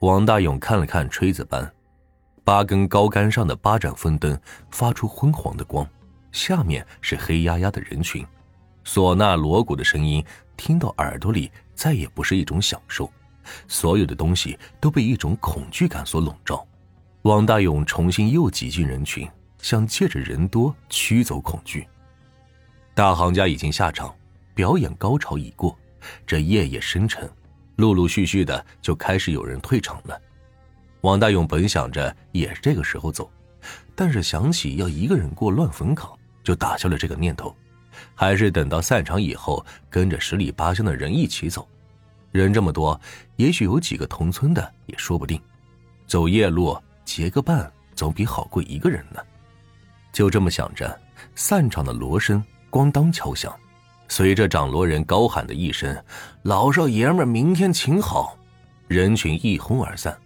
王大勇看了看锥子班，八根高杆上的八盏风灯发出昏黄的光，下面是黑压压的人群，唢呐锣鼓的声音听到耳朵里再也不是一种享受，所有的东西都被一种恐惧感所笼罩。王大勇重新又挤进人群，想借着人多驱走恐惧。大行家已经下场，表演高潮已过，这夜夜深沉。陆陆续续的就开始有人退场了。王大勇本想着也是这个时候走，但是想起要一个人过乱坟岗，就打消了这个念头，还是等到散场以后，跟着十里八乡的人一起走。人这么多，也许有几个同村的也说不定。走夜路结个伴，总比好过一个人呢。就这么想着，散场的锣声咣当敲响。随着掌罗人高喊的一声“老少爷们，明天请好”，人群一哄而散，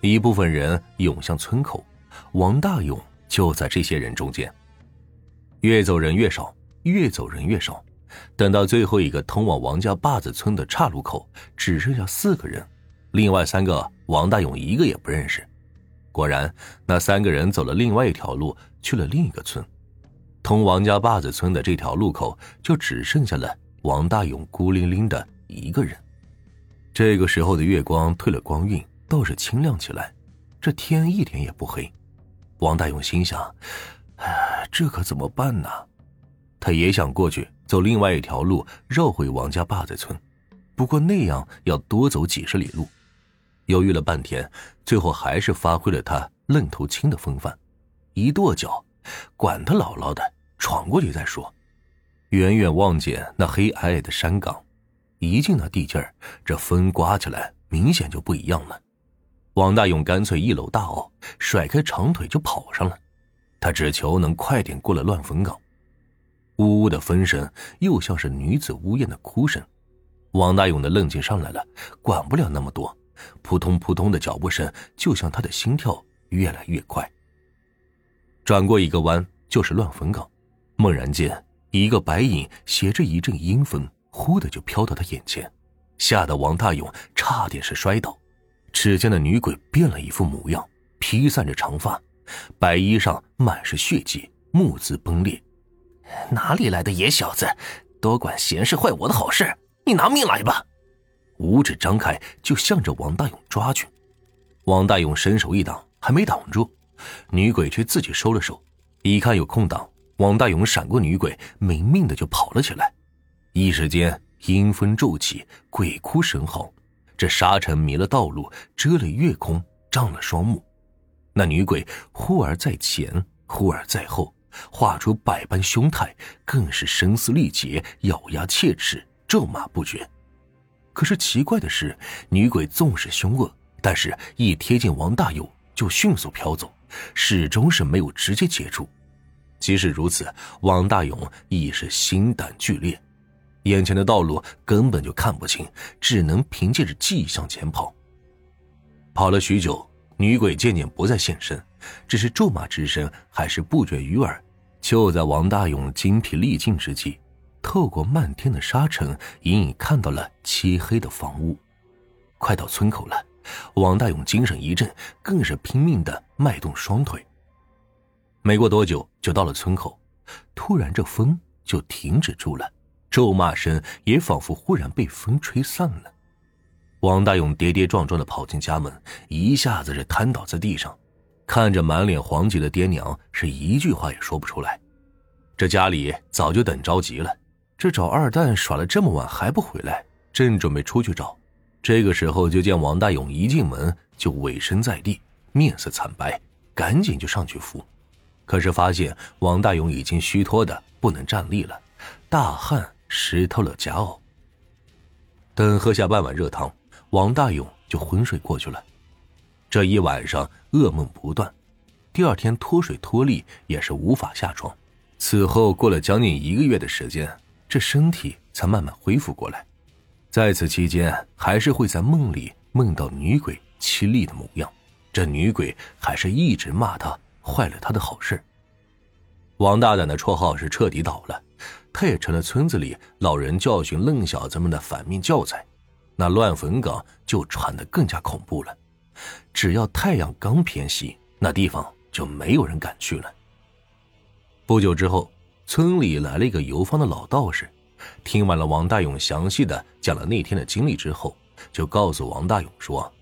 一部分人涌向村口，王大勇就在这些人中间。越走人越少，越走人越少，等到最后一个通往王家坝子村的岔路口，只剩下四个人，另外三个王大勇一个也不认识。果然，那三个人走了另外一条路，去了另一个村。通王家坝子村的这条路口，就只剩下了王大勇孤零零的一个人。这个时候的月光退了光晕，倒是清亮起来，这天一点也不黑。王大勇心想：“哎，这可怎么办呢？”他也想过去走另外一条路，绕回王家坝子村，不过那样要多走几十里路。犹豫了半天，最后还是发挥了他愣头青的风范，一跺脚，管他姥姥的。闯过去再说。远远望见那黑矮矮的山岗，一进那地界儿，这风刮起来明显就不一样了。王大勇干脆一搂大袄，甩开长腿就跑上了。他只求能快点过了乱坟岗。呜呜的风声又像是女子呜咽的哭声。王大勇的愣劲上来了，管不了那么多，扑通扑通的脚步声就像他的心跳越来越快。转过一个弯就是乱坟岗。猛然间，一个白影携着一阵阴风，忽的就飘到他眼前，吓得王大勇差点是摔倒。只见那女鬼变了一副模样，披散着长发，白衣上满是血迹，目眦崩裂。哪里来的野小子，多管闲事，坏我的好事！你拿命来吧！五指张开，就向着王大勇抓去。王大勇伸手一挡，还没挡住，女鬼却自己收了手，一看有空档。王大勇闪过女鬼，没命的就跑了起来。一时间，阴风骤起，鬼哭神嚎，这沙尘迷了道路，遮了月空，障了双目。那女鬼忽而在前，忽而在后，画出百般凶态，更是声嘶力竭，咬牙切齿，咒骂不绝。可是奇怪的是，女鬼纵是凶恶，但是一贴近王大勇，就迅速飘走，始终是没有直接接触。即使如此，王大勇亦是心胆俱裂，眼前的道路根本就看不清，只能凭借着记忆向前跑。跑了许久，女鬼渐渐不再现身，只是咒骂之声还是不绝于耳。就在王大勇精疲力尽之际，透过漫天的沙尘，隐隐看到了漆黑的房屋。快到村口了，王大勇精神一振，更是拼命的迈动双腿。没过多久，就到了村口。突然，这风就停止住了，咒骂声也仿佛忽然被风吹散了。王大勇跌跌撞撞的跑进家门，一下子是瘫倒在地上，看着满脸黄急的爹娘，是一句话也说不出来。这家里早就等着急了，这找二蛋耍了这么晚还不回来，正准备出去找，这个时候就见王大勇一进门就委身在地，面色惨白，赶紧就上去扶。可是发现王大勇已经虚脱的不能站立了，大汗湿透了夹袄。等喝下半碗热汤，王大勇就昏睡过去了。这一晚上噩梦不断，第二天脱水脱力也是无法下床。此后过了将近一个月的时间，这身体才慢慢恢复过来。在此期间，还是会在梦里梦到女鬼凄厉的模样，这女鬼还是一直骂他。坏了他的好事。王大胆的绰号是彻底倒了，他也成了村子里老人教训愣小子们的反面教材。那乱坟岗就传得更加恐怖了，只要太阳刚偏西，那地方就没有人敢去了。不久之后，村里来了一个游方的老道士，听完了王大勇详细的讲了那天的经历之后，就告诉王大勇说：“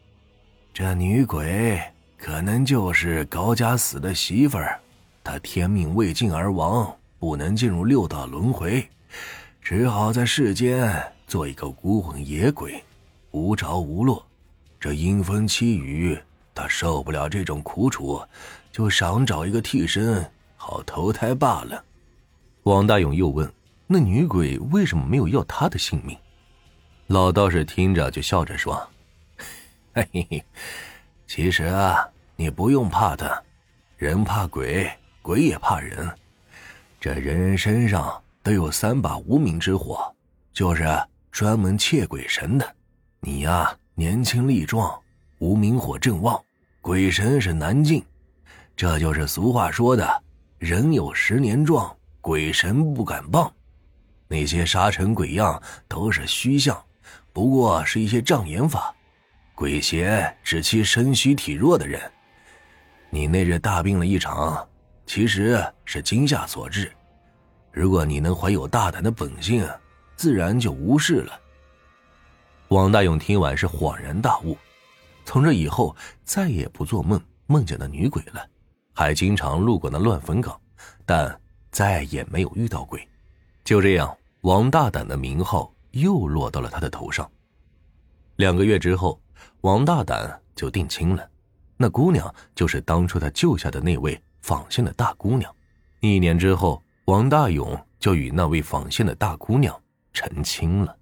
这女鬼可能就是高家死的媳妇儿，她天命未尽而亡，不能进入六道轮回，只好在世间做一个孤魂野鬼，无着无落。这阴风凄雨，她受不了这种苦楚，就想找一个替身，好投胎罢了。”王大勇又问：“那女鬼为什么没有要他的性命？”老道士听着就笑着说：“嘿嘿，其实啊，你不用怕他，人怕鬼，鬼也怕人。这人人身上都有三把无名之火，就是专门窃鬼神的。你呀，年轻力壮，无名火正旺，鬼神是难进。这就是俗话说的‘人有十年壮，鬼神不敢傍’。那些沙尘鬼样都是虚像。”不过是一些障眼法，鬼邪只欺身虚体弱的人。你那日大病了一场，其实是惊吓所致。如果你能怀有大胆的本性，自然就无事了。王大勇听完是恍然大悟，从这以后再也不做梦梦见那女鬼了，还经常路过那乱坟岗，但再也没有遇到鬼。就这样，王大胆的名号。又落到了他的头上。两个月之后，王大胆就定亲了，那姑娘就是当初他救下的那位纺线的大姑娘。一年之后，王大勇就与那位纺线的大姑娘成亲了。